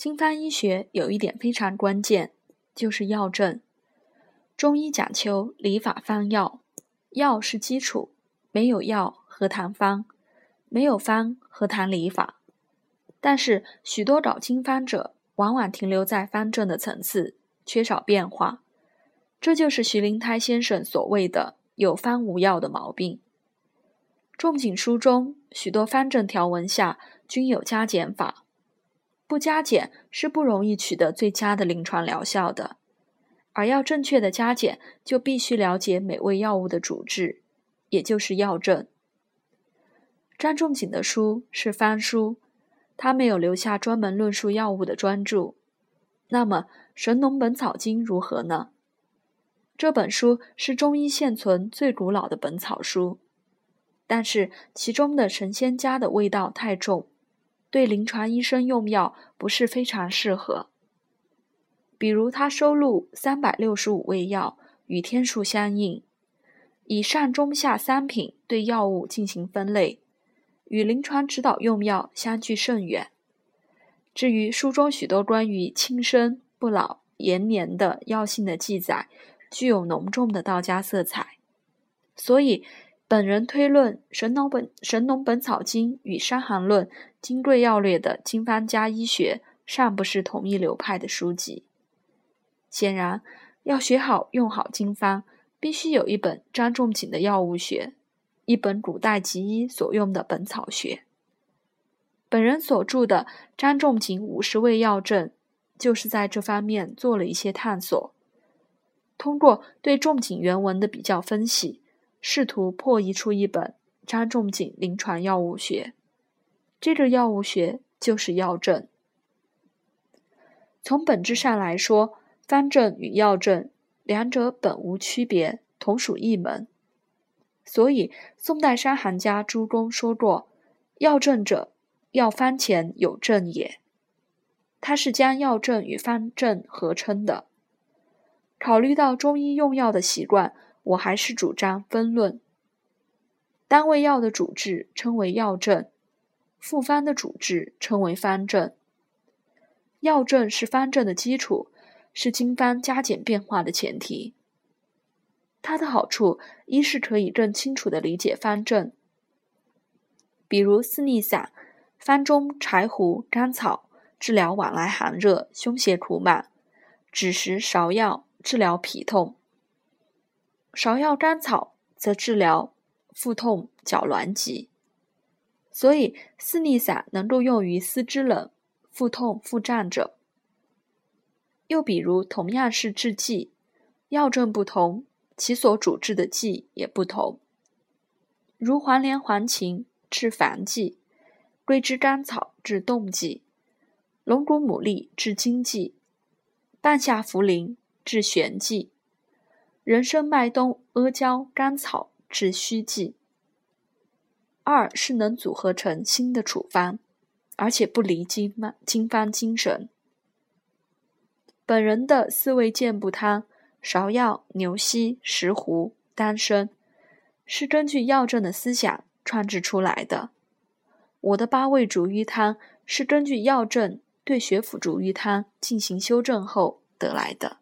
经方医学有一点非常关键，就是药证。中医讲求理法方药，药是基础，没有药何谈方？没有方何谈理法？但是许多找经方者，往往停留在方证的层次，缺少变化。这就是徐灵胎先生所谓的“有方无药”的毛病。仲景书中许多方证条文下均有加减法。不加减是不容易取得最佳的临床疗效的，而要正确的加减，就必须了解每味药物的主治，也就是药证。张仲景的书是方书，他没有留下专门论述药物的专著。那么《神农本草经》如何呢？这本书是中医现存最古老的本草书，但是其中的神仙家的味道太重。对临床医生用药不是非常适合。比如，他收录三百六十五味药，与天数相应，以上中下三品对药物进行分类，与临床指导用药相距甚远。至于书中许多关于轻生、不老、延年的药性的记载，具有浓重的道家色彩，所以。本人推论，《神农本神农本草经》与《伤寒论》《金匮要略》的经方加医学尚不是同一流派的书籍。显然，要学好用好经方，必须有一本张仲景的药物学，一本古代集医所用的本草学。本人所著的《张仲景五十味药证》，就是在这方面做了一些探索。通过对仲景原文的比较分析。试图破译出一本张仲景临床药物学，这个药物学就是药证。从本质上来说，方证与药证两者本无区别，同属一门。所以，宋代伤寒家朱公说过：“药证者，药方前有证也。”他是将药证与方证合称的。考虑到中医用药的习惯。我还是主张分论，单位药的主治称为药证，复方的主治称为方证。药证是方证的基础，是经方加减变化的前提。它的好处一是可以更清楚地理解方证，比如四逆散，方中柴胡、甘草治疗往来寒热、胸胁苦满；枳实、芍药治疗脾痛。芍药、甘草则治疗腹痛、脚挛急，所以四逆散能够用于四肢冷、腹痛、腹胀者。又比如，同样是治剂，药证不同，其所主治的剂也不同。如黄连、黄芩治烦剂，桂枝、甘草治冻剂，龙骨、牡蛎治惊悸，半夏、茯苓治眩悸。人参、麦冬、阿胶、甘草治虚剂。二是能组合成新的处方，而且不离经方经方精神。本人的四味健步汤，芍药、牛膝、石斛、丹参，是根据药证的思想创制出来的。我的八味逐瘀汤，是根据药证对血府逐瘀汤进行修正后得来的。